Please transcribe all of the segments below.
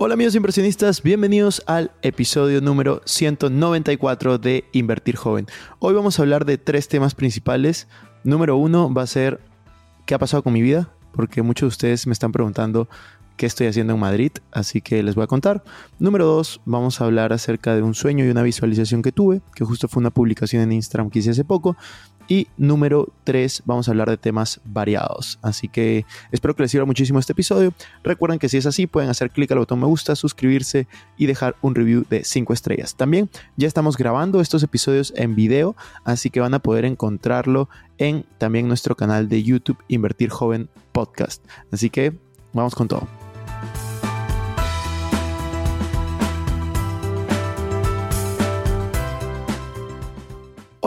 Hola amigos inversionistas, bienvenidos al episodio número 194 de Invertir Joven. Hoy vamos a hablar de tres temas principales. Número uno va a ser qué ha pasado con mi vida, porque muchos de ustedes me están preguntando qué estoy haciendo en Madrid, así que les voy a contar. Número dos, vamos a hablar acerca de un sueño y una visualización que tuve, que justo fue una publicación en Instagram que hice hace poco. Y número 3, vamos a hablar de temas variados. Así que espero que les sirva muchísimo este episodio. Recuerden que si es así, pueden hacer clic al botón me gusta, suscribirse y dejar un review de 5 estrellas. También ya estamos grabando estos episodios en video, así que van a poder encontrarlo en también nuestro canal de YouTube Invertir Joven Podcast. Así que vamos con todo.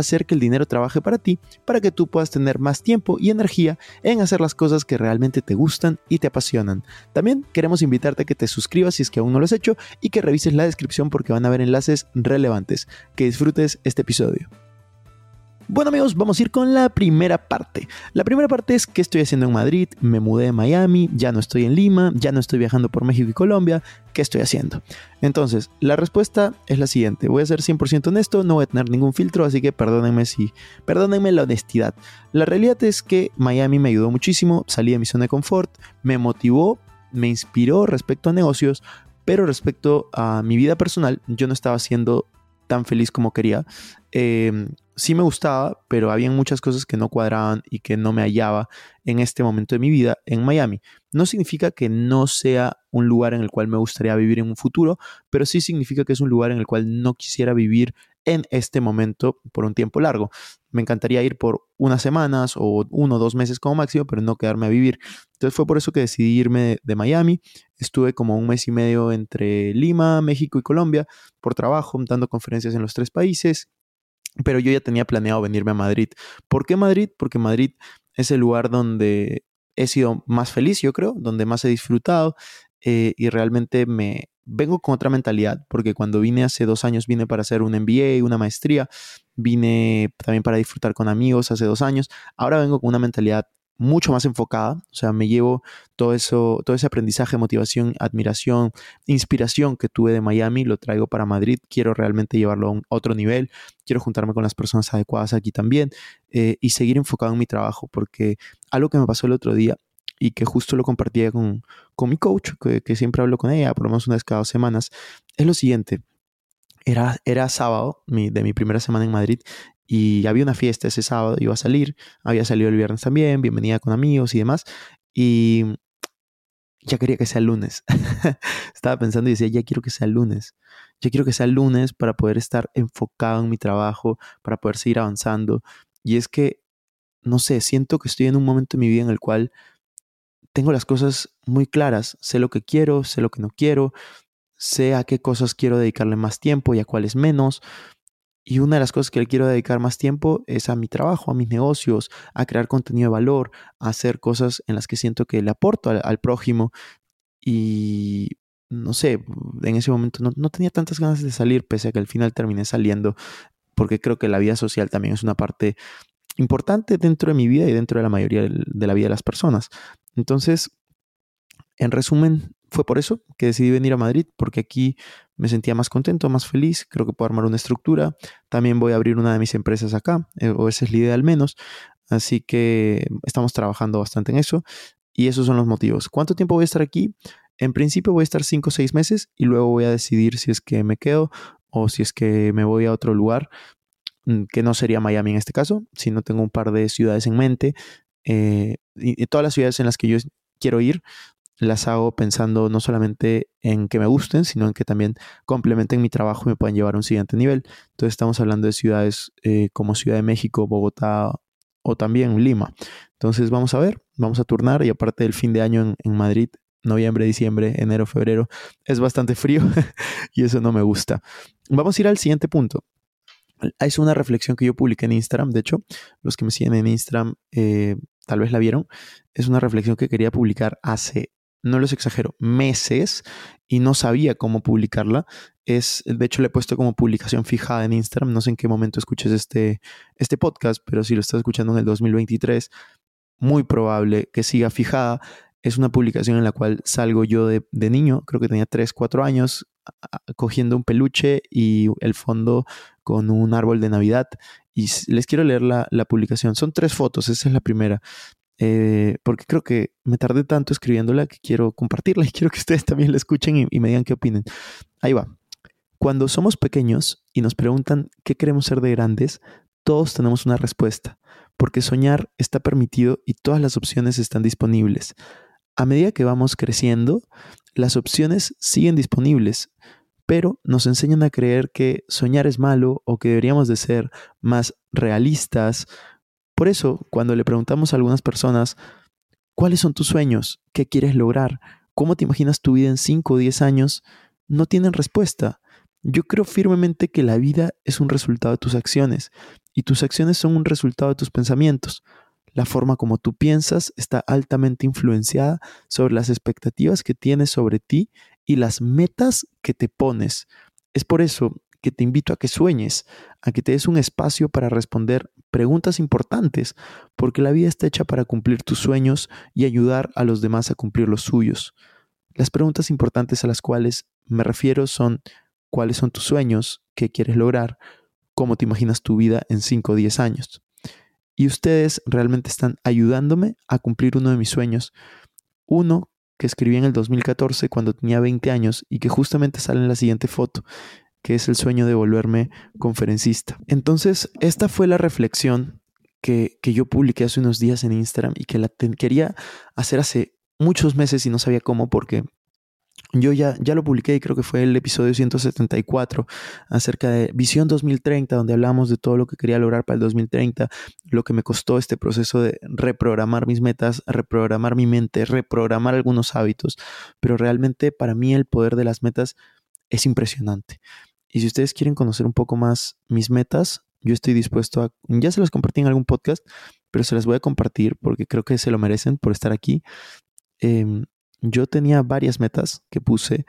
hacer que el dinero trabaje para ti, para que tú puedas tener más tiempo y energía en hacer las cosas que realmente te gustan y te apasionan. También queremos invitarte a que te suscribas si es que aún no lo has hecho y que revises la descripción porque van a haber enlaces relevantes. Que disfrutes este episodio. Bueno amigos, vamos a ir con la primera parte. La primera parte es qué estoy haciendo en Madrid, me mudé a Miami, ya no estoy en Lima, ya no estoy viajando por México y Colombia, ¿qué estoy haciendo? Entonces, la respuesta es la siguiente, voy a ser 100% honesto, no voy a tener ningún filtro, así que perdónenme si, perdónenme la honestidad. La realidad es que Miami me ayudó muchísimo, salí de mi zona de confort, me motivó, me inspiró respecto a negocios, pero respecto a mi vida personal, yo no estaba siendo tan feliz como quería. Eh, sí me gustaba, pero había muchas cosas que no cuadraban y que no me hallaba en este momento de mi vida en Miami. No significa que no sea un lugar en el cual me gustaría vivir en un futuro, pero sí significa que es un lugar en el cual no quisiera vivir en este momento por un tiempo largo. Me encantaría ir por unas semanas o uno o dos meses como máximo, pero no quedarme a vivir. Entonces fue por eso que decidí irme de Miami. Estuve como un mes y medio entre Lima, México y Colombia por trabajo, dando conferencias en los tres países pero yo ya tenía planeado venirme a Madrid. ¿Por qué Madrid? Porque Madrid es el lugar donde he sido más feliz, yo creo, donde más he disfrutado eh, y realmente me vengo con otra mentalidad, porque cuando vine hace dos años vine para hacer un MBA, una maestría, vine también para disfrutar con amigos hace dos años, ahora vengo con una mentalidad mucho más enfocada, o sea, me llevo todo eso, todo ese aprendizaje, motivación, admiración, inspiración que tuve de Miami, lo traigo para Madrid, quiero realmente llevarlo a un otro nivel, quiero juntarme con las personas adecuadas aquí también eh, y seguir enfocado en mi trabajo, porque algo que me pasó el otro día y que justo lo compartía con, con mi coach, que, siempre hablo con ella, por lo menos una vez cada dos semanas, es lo siguiente. Era, era sábado de mi primera semana en Madrid y había una fiesta ese sábado, iba a salir, había salido el viernes también, bienvenida con amigos y demás, y ya quería que sea lunes. Estaba pensando y decía, ya quiero que sea lunes, ya quiero que sea lunes para poder estar enfocado en mi trabajo, para poder seguir avanzando. Y es que, no sé, siento que estoy en un momento de mi vida en el cual tengo las cosas muy claras, sé lo que quiero, sé lo que no quiero, sé a qué cosas quiero dedicarle más tiempo y a cuáles menos. Y una de las cosas que le quiero dedicar más tiempo es a mi trabajo, a mis negocios, a crear contenido de valor, a hacer cosas en las que siento que le aporto al, prójimo. Y no sé, en ese momento no, tenía tantas ganas de salir, pese a que al final terminé saliendo, porque creo que la vida social también es una parte importante dentro de mi vida y dentro de la mayoría de la vida de las personas. Entonces, en resumen, fue por eso que decidí venir a Madrid, porque aquí me sentía más contento, más feliz, creo que puedo armar una estructura, también voy a abrir una de mis empresas acá, eh, o esa es la idea al menos, así que estamos trabajando bastante en eso y esos son los motivos. ¿Cuánto tiempo voy a estar aquí? En principio voy a estar 5 o 6 meses y luego voy a decidir si es que me quedo o si es que me voy a otro lugar, mm, que no sería Miami en este caso, sino tengo un par de ciudades en mente. Eh, y todas las ciudades en las que yo quiero ir las hago pensando no solamente en que me gusten, sino en que también complementen mi trabajo y me puedan llevar a un siguiente nivel. Entonces estamos hablando de ciudades eh, como Ciudad de México, Bogotá o también Lima. Entonces vamos a ver, vamos a turnar y aparte del fin de año en, Madrid noviembre, diciembre, enero, febrero, es bastante frío y eso no me gusta. Vamos a ir al siguiente punto. Es una reflexión que yo publiqué en Instagram, de hecho, los que me siguen en Instagram eh, tal vez la vieron. Es una reflexión que quería publicar hace, no los exagero, meses y no sabía cómo publicarla. Es, de hecho, le he puesto como publicación fijada en Instagram. No sé en qué momento escuches este, este podcast, pero si lo estás escuchando en el 2023, muy probable que siga fijada. Es una publicación en la cual salgo yo de, niño, creo que tenía 3, 4 años, cogiendo un peluche y el fondo con un árbol de Navidad. Y les quiero leer la, publicación. Son tres fotos, esa es la primera. Eh, porque creo que me tardé tanto escribiéndola que quiero compartirla y quiero que ustedes también la escuchen y, y me digan qué opinen. Ahí va. Cuando somos pequeños y nos preguntan qué queremos ser de grandes, todos tenemos una respuesta, porque soñar está permitido y todas las opciones están disponibles. A medida que vamos creciendo, las opciones siguen disponibles, pero nos enseñan a creer que soñar es malo o que deberíamos de ser más realistas. Por eso, cuando le preguntamos a algunas personas, ¿cuáles son tus sueños? ¿Qué quieres lograr? ¿Cómo te imaginas tu vida en 5 o 10 años? No tienen respuesta. Yo creo firmemente que la vida es un resultado de tus acciones y tus acciones son un resultado de tus pensamientos. La forma como tú piensas está altamente influenciada sobre las expectativas que tienes sobre ti y las metas que te pones. Es por eso que te invito a que sueñes, a que te des un espacio para responder preguntas importantes, porque la vida está hecha para cumplir tus sueños y ayudar a los demás a cumplir los suyos. Las preguntas importantes a las cuales me refiero son cuáles son tus sueños, qué quieres lograr, cómo te imaginas tu vida en 5 o 10 años y ustedes realmente están ayudándome a cumplir uno de mis sueños. Uno que escribí en el 2014 cuando tenía 20 años y que justamente sale en la siguiente foto, que es el sueño de volverme conferencista. Entonces, esta fue la reflexión que, yo publiqué hace unos días en Instagram y que la quería hacer hace muchos meses y no sabía cómo porque yo ya, ya lo publiqué y creo que fue el episodio 174 acerca de Visión 2030, donde hablamos de todo lo que quería lograr para el 2030, lo que me costó este proceso de reprogramar mis metas, reprogramar mi mente, reprogramar algunos hábitos, pero realmente para mí el poder de las metas es impresionante. Y si ustedes quieren conocer un poco más mis metas, yo estoy dispuesto a, ya se las compartí en algún podcast, pero se las voy a compartir porque creo que se lo merecen por estar aquí. Em, yo tenía varias metas que puse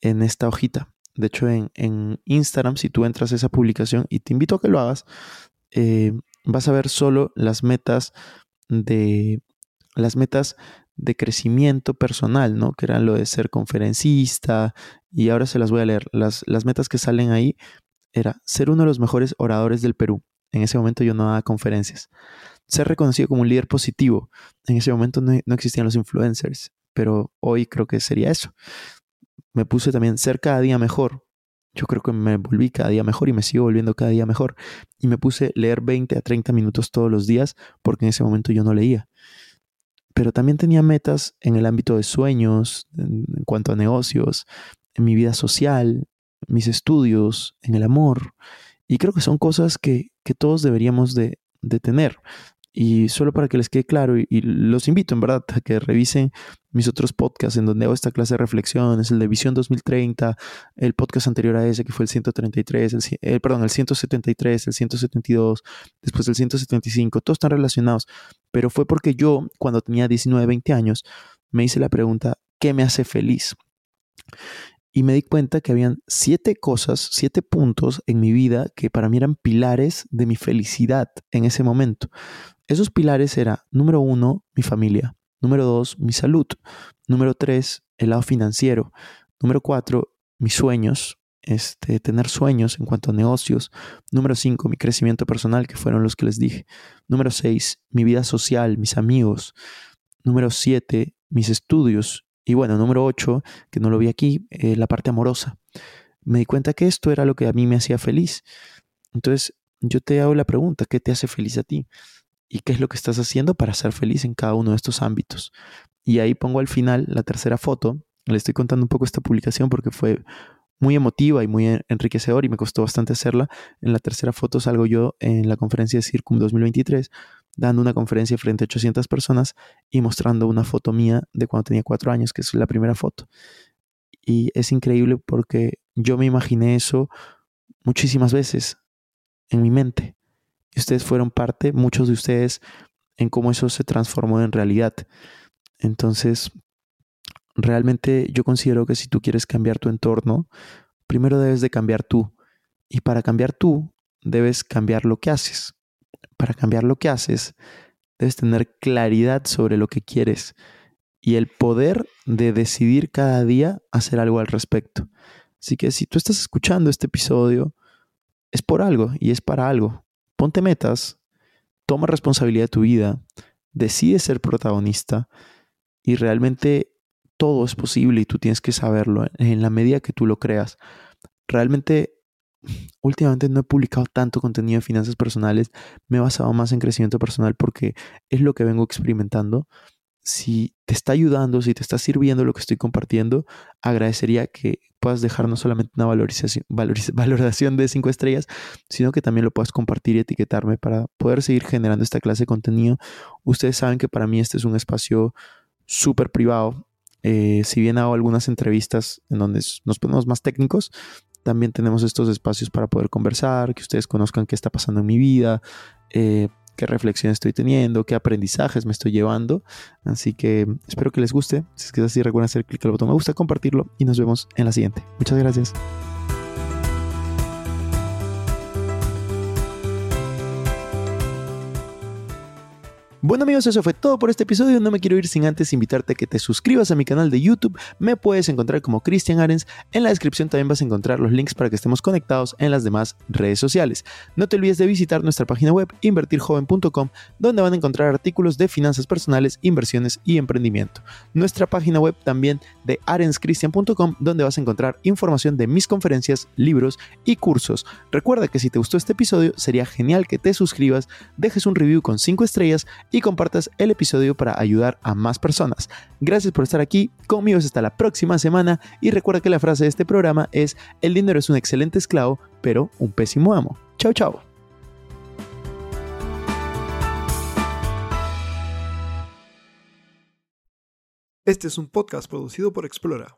en esta hojita. De hecho, en, Instagram, si tú entras a esa publicación y te invito a que lo hagas, eh, vas a ver solo las metas de las metas de crecimiento personal, ¿no? Que eran lo de ser conferencista. Y ahora se las voy a leer. Las, las metas que salen ahí era ser uno de los mejores oradores del Perú. En ese momento yo no daba conferencias. Ser reconocido como un líder positivo. En ese momento no, no existían los influencers pero hoy creo que sería eso. Me puse también ser cada día mejor. Yo creo que me volví cada día mejor y me sigo volviendo cada día mejor. Y me puse leer 20 a 30 minutos todos los días porque en ese momento yo no leía. Pero también tenía metas en el ámbito de sueños, en, cuanto a negocios, en mi vida social, mis estudios, en el amor. Y creo que son cosas que, que todos deberíamos de, de tener. Y solo para que les quede claro, y, los invito en verdad a que revisen mis otros podcasts en donde hago esta clase de reflexiones, el de Visión 2030, el podcast anterior a ese que fue el 133, el, perdón, el 173, el 172, después el 175, todos están relacionados. Pero fue porque yo, cuando tenía 19, 20 años, me hice la pregunta, ¿qué me hace feliz? Y me di cuenta que habían siete cosas, siete puntos en mi vida que para mí eran pilares de mi felicidad en ese momento. Esos pilares eran, número uno, mi familia. Número dos, mi salud. Número tres, el lado financiero. Número cuatro, mis sueños. Este, tener sueños en cuanto a negocios. Número cinco, mi crecimiento personal, que fueron los que les dije. Número seis, mi vida social, mis amigos. Número siete, mis estudios. Y bueno, número ocho, que no lo vi aquí, eh, la parte amorosa. Me di cuenta que esto era lo que a mí me hacía feliz. Entonces, yo te hago la pregunta, ¿qué te hace feliz a ti? Y qué es lo que estás haciendo para ser feliz en cada uno de estos ámbitos. Y ahí pongo al final la tercera foto. Le estoy contando un poco esta publicación porque fue muy emotiva y muy enriquecedor y me costó bastante hacerla. En la tercera foto salgo yo en la conferencia de Circum 2023 dando una conferencia frente a 800 personas y mostrando una foto mía de cuando tenía cuatro años, que es la primera foto. Y es increíble porque yo me imaginé eso muchísimas veces en mi mente. Y ustedes fueron parte, muchos de ustedes, en cómo eso se transformó en realidad. Entonces, realmente yo considero que si tú quieres cambiar tu entorno, primero debes de cambiar tú. Y para cambiar tú, debes cambiar lo que haces. Para cambiar lo que haces, debes tener claridad sobre lo que quieres y el poder de decidir cada día hacer algo al respecto. Así que si tú estás escuchando este episodio, es por algo y es para algo. Ponte metas, toma responsabilidad de tu vida, decide ser protagonista y realmente todo es posible y tú tienes que saberlo en la medida que tú lo creas. Realmente últimamente no he publicado tanto contenido de finanzas personales, me he basado más en crecimiento personal porque es lo que vengo experimentando. Si te está ayudando, si te está sirviendo lo que estoy compartiendo, agradecería que puedas dejar no solamente una valorización, valoración de 5 estrellas, sino que también lo puedas compartir y etiquetarme para poder seguir generando esta clase de contenido. Ustedes saben que para mí este es un espacio súper privado. Eh, si bien hago algunas entrevistas en donde nos ponemos más técnicos, también tenemos estos espacios para poder conversar, que ustedes conozcan qué está pasando en mi vida, eh, qué reflexiones estoy teniendo, qué aprendizajes me estoy llevando. Así que espero que les guste. Si es que es así, recuerden hacer clic al botón me gusta, compartirlo y nos vemos en la siguiente. Muchas gracias. Bueno amigos, eso fue todo por este episodio. No me quiero ir sin antes invitarte a que te suscribas a mi canal de YouTube. Me puedes encontrar como Cristian Arens. En la descripción también vas a encontrar los links para que estemos conectados en las demás redes sociales. No te olvides de visitar nuestra página web invertirjoven.com donde van a encontrar artículos de finanzas personales, inversiones y emprendimiento. Nuestra página web también de arenscristian.com donde vas a encontrar información de mis conferencias, libros y cursos. Recuerda que si te gustó este episodio sería genial que te suscribas, dejes un review con 5 estrellas y compartas el episodio para ayudar a más personas. Gracias por estar aquí, conmigo hasta la próxima semana y recuerda que la frase de este programa es, el dinero es un excelente esclavo, pero un pésimo amo. Chao, chao. Este es un podcast producido por Explora.